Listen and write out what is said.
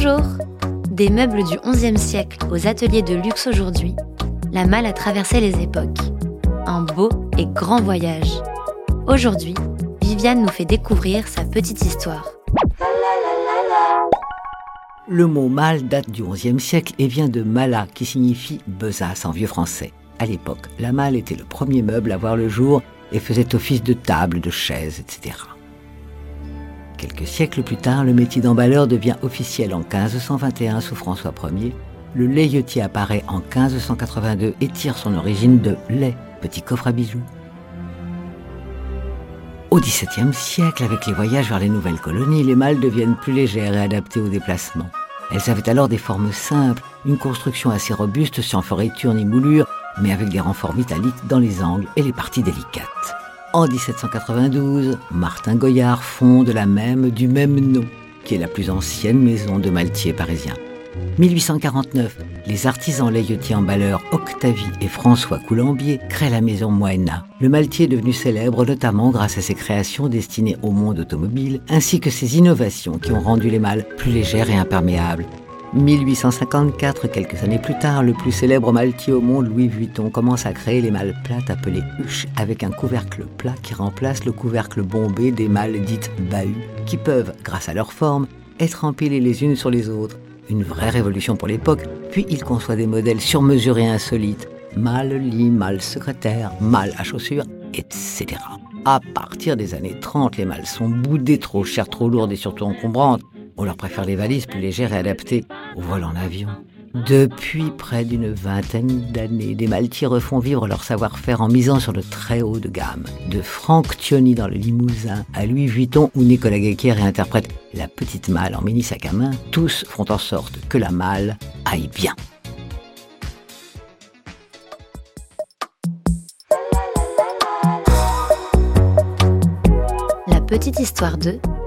Bonjour Des meubles du XIe siècle aux ateliers de luxe aujourd'hui, la malle a traversé les époques. Un beau et grand voyage. Aujourd'hui, Viviane nous fait découvrir sa petite histoire. Le mot malle date du XIe siècle et vient de mala, qui signifie besace en vieux français. À l'époque, la malle était le premier meuble à voir le jour et faisait office de table, de chaise, etc. Quelques siècles plus tard, le métier d'emballeur devient officiel en 1521 sous François Ier. Le layotier apparaît en 1582 et tire son origine de lait, petit coffre à bijoux. Au XVIIe siècle, avec les voyages vers les nouvelles colonies, les malles deviennent plus légères et adaptées aux déplacements. Elles avaient alors des formes simples, une construction assez robuste sans foriture ni moulure, mais avec des renforts métalliques dans les angles et les parties délicates. En 1792, Martin Goyard fonde la même du même nom, qui est la plus ancienne maison de maltier parisien. 1849, les artisans layotiers emballeurs Octavie et François Coulombier créent la maison Moena. Le maltier est devenu célèbre notamment grâce à ses créations destinées au monde automobile, ainsi que ses innovations qui ont rendu les malles plus légères et imperméables, 1854, quelques années plus tard, le plus célèbre maltier au monde, Louis Vuitton, commence à créer les malles plates appelées huches avec un couvercle plat qui remplace le couvercle bombé des malles dites bahuts, qui peuvent, grâce à leur forme, être empilées les unes sur les autres. Une vraie révolution pour l'époque, puis il conçoit des modèles surmesurés insolites, malles lit, malles secrétaire, malles à chaussures, etc. À partir des années 30, les malles sont boudées, trop chères, trop lourdes et surtout encombrantes. On leur préfère les valises plus légères et adaptées au vol en avion. Depuis près d'une vingtaine d'années, des Maltiers refont vivre leur savoir-faire en misant sur le très haut de gamme. De Franck Thioni dans le Limousin à Louis Vuitton où Nicolas Guéquet réinterprète la petite malle en mini sac à main, tous font en sorte que la malle aille bien. La petite histoire de